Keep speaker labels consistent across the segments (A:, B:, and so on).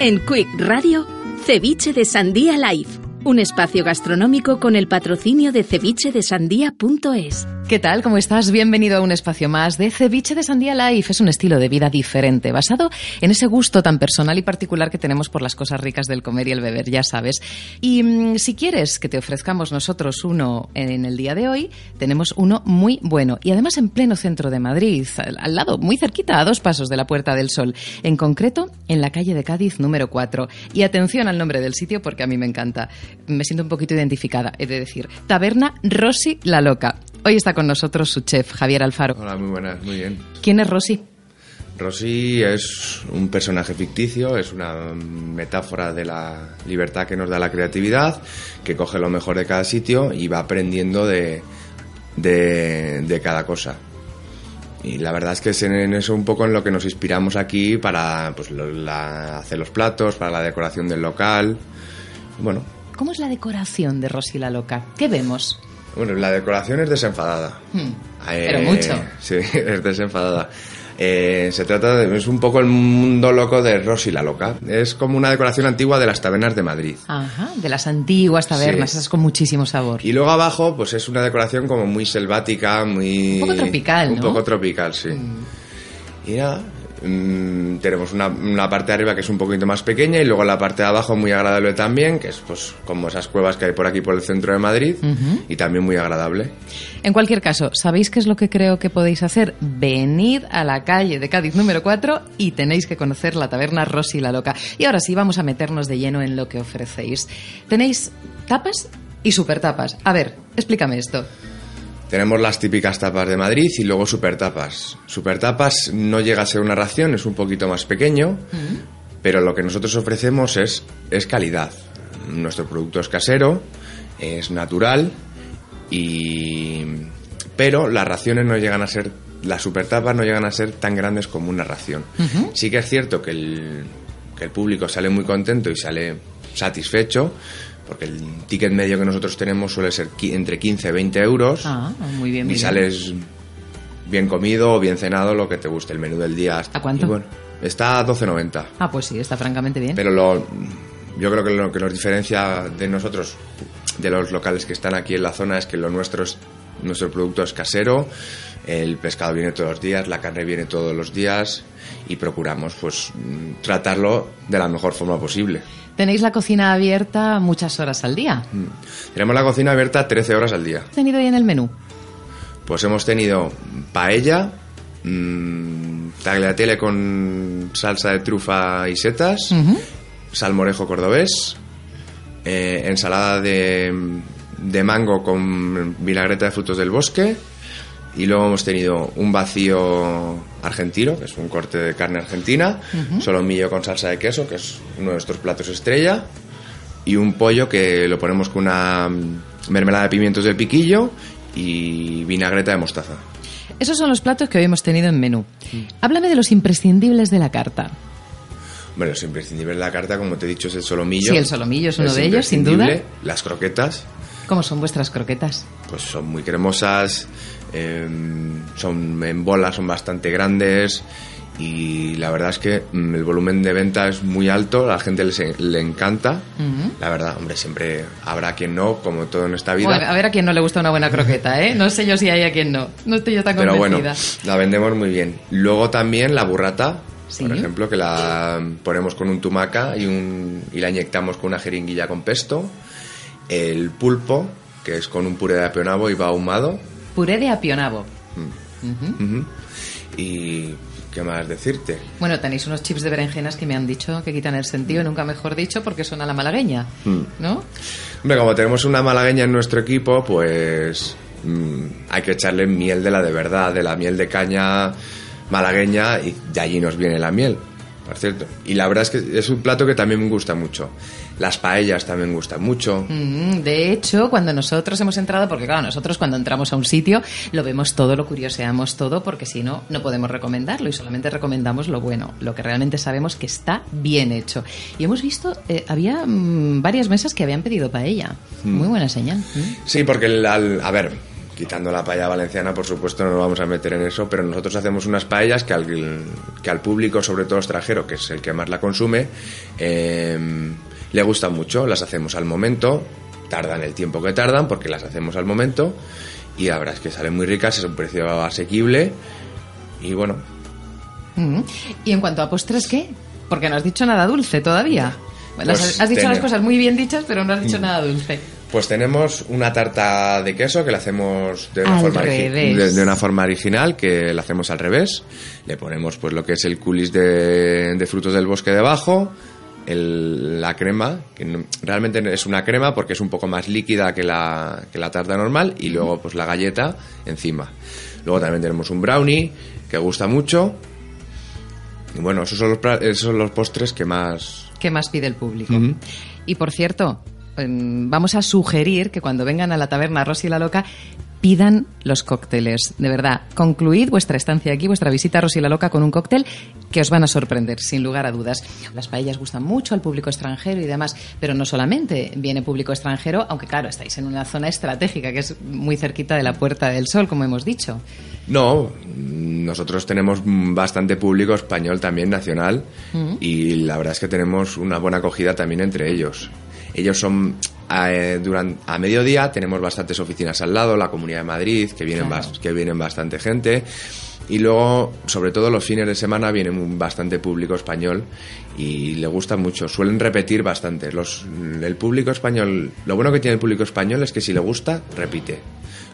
A: En Quick Radio, Ceviche de Sandía Live, un espacio gastronómico con el patrocinio de cevichedesandía.es.
B: ¿Qué tal? ¿Cómo estás? Bienvenido a un espacio más de Ceviche de Sandía Life. Es un estilo de vida diferente, basado en ese gusto tan personal y particular que tenemos por las cosas ricas del comer y el beber, ya sabes. Y mm, si quieres que te ofrezcamos nosotros uno en el día de hoy, tenemos uno muy bueno. Y además en pleno centro de Madrid, al lado, muy cerquita, a dos pasos de la Puerta del Sol. En concreto, en la calle de Cádiz número 4. Y atención al nombre del sitio porque a mí me encanta. Me siento un poquito identificada, he de decir. Taberna Rosy la Loca. Hoy está con nosotros su chef, Javier Alfaro.
C: Hola, muy buenas, muy bien.
B: ¿Quién es Rosy?
C: Rosy es un personaje ficticio, es una metáfora de la libertad que nos da la creatividad, que coge lo mejor de cada sitio y va aprendiendo de, de, de cada cosa. Y la verdad es que es en eso un poco en lo que nos inspiramos aquí para pues, la- hacer los platos, para la decoración del local. Bueno,
B: ¿Cómo es la decoración de Rosy la Loca? ¿Qué vemos?
C: bueno, la decoración es desenfadada.
B: Hmm,
C: Eh,
B: pero mucho.
C: Sí, es desenfadada. Eh, se trata de. Es un poco el mundo loco de Rosy la Loca. Es como una decoración antigua de las tabernas de Madrid.
B: Ajá, de las antiguas tabernas,
C: Sí.
B: esas con muchísimo sabor.
C: Y luego abajo, pues es una decoración como muy selvática, muy.
B: Un poco tropical,
C: Un
B: ¿no?
C: poco tropical, sí. Y nada. Mm, tenemos una, una parte de arriba que es un poquito más pequeña y luego la parte de abajo muy agradable también, que es pues como esas cuevas que hay por aquí por el centro de Madrid y también muy agradable.
B: En cualquier caso, ¿sabéis qué es lo que creo que podéis hacer? Venid a la calle de Cádiz número 4 y tenéis que conocer la taberna Rosy la Loca. Y ahora sí, vamos a meternos de lleno en lo que ofrecéis. Tenéis tapas y super tapas. A ver, explícame esto.
C: Tenemos las típicas tapas de Madrid y luego super tapas. Super tapas no llega a ser una ración, es un poquito más pequeño, pero lo que nosotros ofrecemos es, es calidad. Nuestro producto es casero, es natural, y... pero las raciones no llegan a ser, las super tapas no llegan a ser tan grandes como una ración. Sí que es cierto que el, que el público sale muy contento y sale satisfecho, porque el ticket medio que nosotros tenemos suele ser entre 15 y 20 euros
B: Ah, muy bien.
C: y sales bien comido o bien cenado, lo que te guste, el menú del día.
B: ¿A cuánto?
C: Y bueno, está a 12.90.
B: Ah, pues sí, está francamente bien.
C: Pero lo, yo creo que lo que nos diferencia de nosotros, de los locales que están aquí en la zona, es que lo nuestro es, nuestro producto es casero, el pescado viene todos los días, la carne viene todos los días y procuramos pues mm, tratarlo de la mejor forma posible.
B: Tenéis la cocina abierta muchas horas al día.
C: Mm. Tenemos la cocina abierta 13 horas al día.
B: ¿Has tenido ahí en el menú?
C: Pues hemos tenido paella, mmm, tagliatelle con salsa de trufa y setas, salmorejo cordobés, eh, ensalada de, de mango con vinagreta de frutos del bosque y luego hemos tenido un vacío argentino, que es un corte de carne argentina, solomillo con salsa de queso, que es uno de nuestros platos estrella, y un pollo que lo ponemos con una mermelada de pimientos del piquillo y vinagreta de mostaza.
B: Esos son los platos que hoy hemos tenido en menú. Háblame de los imprescindibles de la carta.
C: Bueno, es imprescindible la carta, como te he dicho, es el solomillo.
B: Sí, el solomillo es uno de ellos, sin duda.
C: Las croquetas,
B: ¿Cómo son vuestras croquetas?
C: pues son muy cremosas, eh, son en bolas, son bastante grandes y la verdad es que mm, el volumen de venta es muy alto, a la gente le encanta.
B: Ujú.
C: La verdad, hombre, siempre habrá quien no, como todo en esta vida.
B: Bueno, a ver a quién no le gusta una buena croqueta, ¿eh? No sé yo si hay a quien no. No estoy yo tan
C: Pero bueno, la vendemos muy bien. Luego también la burrata,
B: Sí.
C: por ejemplo, que la ponemos con un tumaca y, un, y la inyectamos con una jeringuilla con pesto. El pulpo, que es con un puré de apionabo y va ahumado.
B: Puré de apionabo.
C: Mm. Y qué más decirte.
B: Bueno, tenéis unos chips de berenjenas que me han dicho que quitan el sentido, nunca mejor dicho, porque son a la malagueña,
C: Mm.
B: ¿no?
C: Hombre, como tenemos una malagueña en nuestro equipo, pues mm, hay que echarle miel de la de verdad, de la miel de caña malagueña y de allí nos viene la miel, por cierto. Y la verdad es que es un plato que también me gusta mucho. Las paellas también me gustan mucho.
B: Mm, De hecho, cuando nosotros hemos entrado, porque claro, nosotros cuando entramos a un sitio lo vemos todo, lo curioseamos todo, porque si no, no podemos recomendarlo y solamente recomendamos lo bueno, lo que realmente sabemos que está bien hecho. Y hemos visto, eh, había mm, varias mesas que habían pedido paella. Muy buena señal. Mm.
C: Sí, porque el- al- a ver, quitando la paella valenciana, por supuesto no nos vamos a meter en eso, pero nosotros hacemos unas paellas que al, que al público, sobre todo extranjero, que es el que más la consume, eh, le gustan mucho. Las hacemos al momento, tardan el tiempo que tardan porque las hacemos al momento y la verdad es que salen muy ricas, es un precio asequible y bueno.
B: Mm. ¿Y en cuanto a postres qué? Porque no has dicho nada dulce todavía.
C: Pues
B: has dicho las cosas muy bien dichas, pero no has
C: Mm.
B: dicho nada dulce.
C: Pues tenemos una tarta de queso que la hacemos de una, forma, de, de una forma original, que la hacemos al revés. Le ponemos pues lo que es el culis de, de frutos del bosque debajo, el- la crema, que no- realmente es una crema porque es un poco más líquida que la, que la tarta normal, y luego pues la galleta encima. Luego también tenemos un brownie que gusta mucho. Y bueno, esos son los, esos son los postres que más...
B: ¿Qué más pide el público? Y por cierto, vamos a sugerir que cuando vengan a la taberna Rosy la Loca pidan los cócteles. De verdad, concluid vuestra estancia aquí, vuestra visita a Rosy la Loca con un cóctel que os van a sorprender, sin lugar a dudas. Las paellas gustan mucho al público extranjero y demás, pero no solamente viene público extranjero, aunque claro, estáis en una zona estratégica que es muy cerquita de la Puerta del Sol, como hemos dicho.
C: No, nosotros tenemos bastante público español también nacional y la verdad es que tenemos una buena acogida también entre ellos. Ellos son eh, durante a mediodía tenemos bastantes oficinas al lado, la Comunidad de Madrid que vienen
B: Claro.
C: bas- que vienen bastante gente y luego sobre todo los fines de semana viene un- bastante público español y le gusta mucho, suelen repetir bastante. Los el público español, lo bueno que tiene el público español es que si le gusta repite,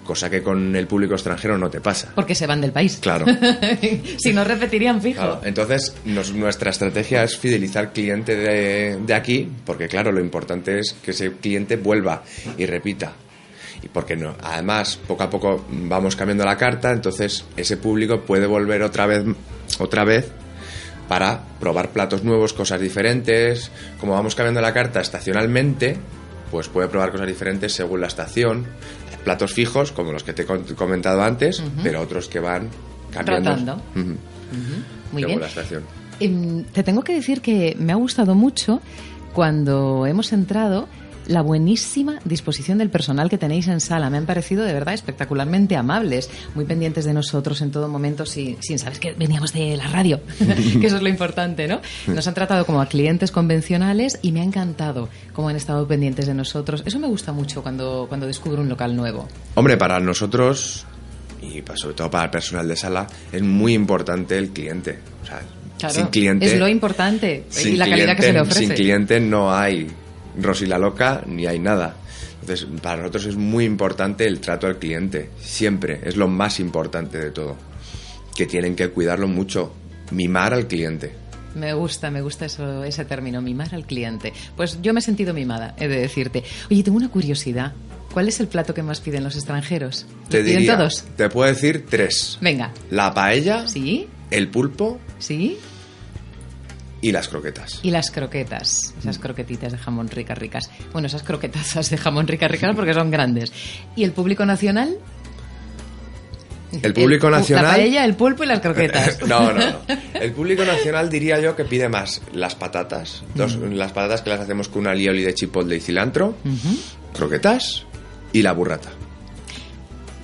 C: cosa que con el público extranjero no te pasa.
B: Porque se van del país.
C: Claro.
B: si no repetirían fijo.
C: Claro, entonces nos- nuestra estrategia es fidelizar cliente de, de aquí, porque claro, lo importante es que ese cliente vuelva y repita. Y porque no, además, poco a poco vamos cambiando la carta, entonces ese público puede volver otra vez, otra vez para probar platos nuevos, cosas diferentes. Como vamos cambiando la carta estacionalmente, pues puede probar cosas diferentes según la estación. Platos fijos, como los que te he comentado antes, pero otros que van cambiando.
B: Rotando. Muy
C: según
B: bien.
C: la estación.
B: Em, te tengo que decir que me ha gustado mucho cuando hemos entrado la buenísima disposición del personal que tenéis en sala. Me han parecido de verdad espectacularmente amables, muy pendientes de nosotros en todo momento, sin, sin saber que veníamos de la radio, que eso es lo importante, ¿no? Nos han tratado como a clientes convencionales y me ha encantado cómo han estado pendientes de nosotros. Eso me gusta mucho cuando, cuando descubro un local nuevo.
C: Hombre, para nosotros y pa- sobre todo para el personal de sala es muy importante el cliente. O sea,
B: Claro,
C: sin cliente
B: es lo importante y la calidad que se le ofrece.
C: Sin cliente no hay Rosy la loca ni hay nada. Entonces, para nosotros es muy importante el trato al cliente, siempre, es lo más importante de todo. Que tienen que cuidarlo mucho, mimar al cliente.
B: Me gusta, me gusta eso, ese término, mimar al cliente. Pues yo me he sentido mimada, he de decirte. Oye, tengo una curiosidad. ¿Cuál es el plato que más piden los extranjeros?
C: Te
B: ¿Lo piden
C: diría,
B: todos?
C: te puedo decir tres.
B: Venga.
C: La paella,
B: ¿Sí?
C: el pulpo
B: ¿Sí?
C: Y las croquetas.
B: Y las croquetas,
C: Mm.
B: esas croquetitas de jamón ricas, ricas. Bueno, esas croquetazas de jamón ricas, ricas porque son grandes. ¿Y el público nacional?
C: El público nacional...
B: La paella, el pulpo y las croquetas.
C: No, no, no. El público nacional diría yo que pide más las patatas. Dos, Las patatas que las hacemos con una alioli de chipotle y cilantro, croquetas y la burrata.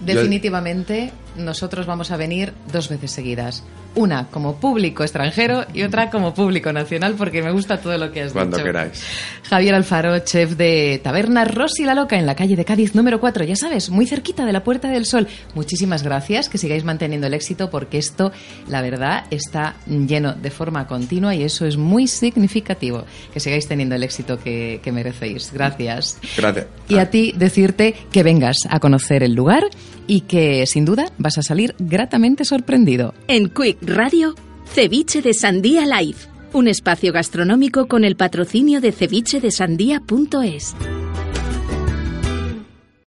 B: Definitivamente, nosotros vamos a venir dos veces seguidas. Una como público extranjero y otra como público nacional, porque me gusta todo lo que has
C: Cuando
B: dicho.
C: queráis.
B: Javier Alfaro, chef de Taberna Rosy la Loca en la calle de Cádiz número 4, ya sabes, muy cerquita de la Puerta del Sol. Muchísimas gracias, que sigáis manteniendo el éxito porque esto, la verdad, está lleno de forma continua y eso es muy significativo, que sigáis teniendo el éxito que, que merecéis. Gracias.
C: Gracias.
B: Y a ti decirte que vengas a conocer el lugar y que sin duda vas a salir gratamente sorprendido.
A: En Quick Radio, Ceviche de Sandía Live, un espacio gastronómico con el patrocinio de cevichedesandía.es.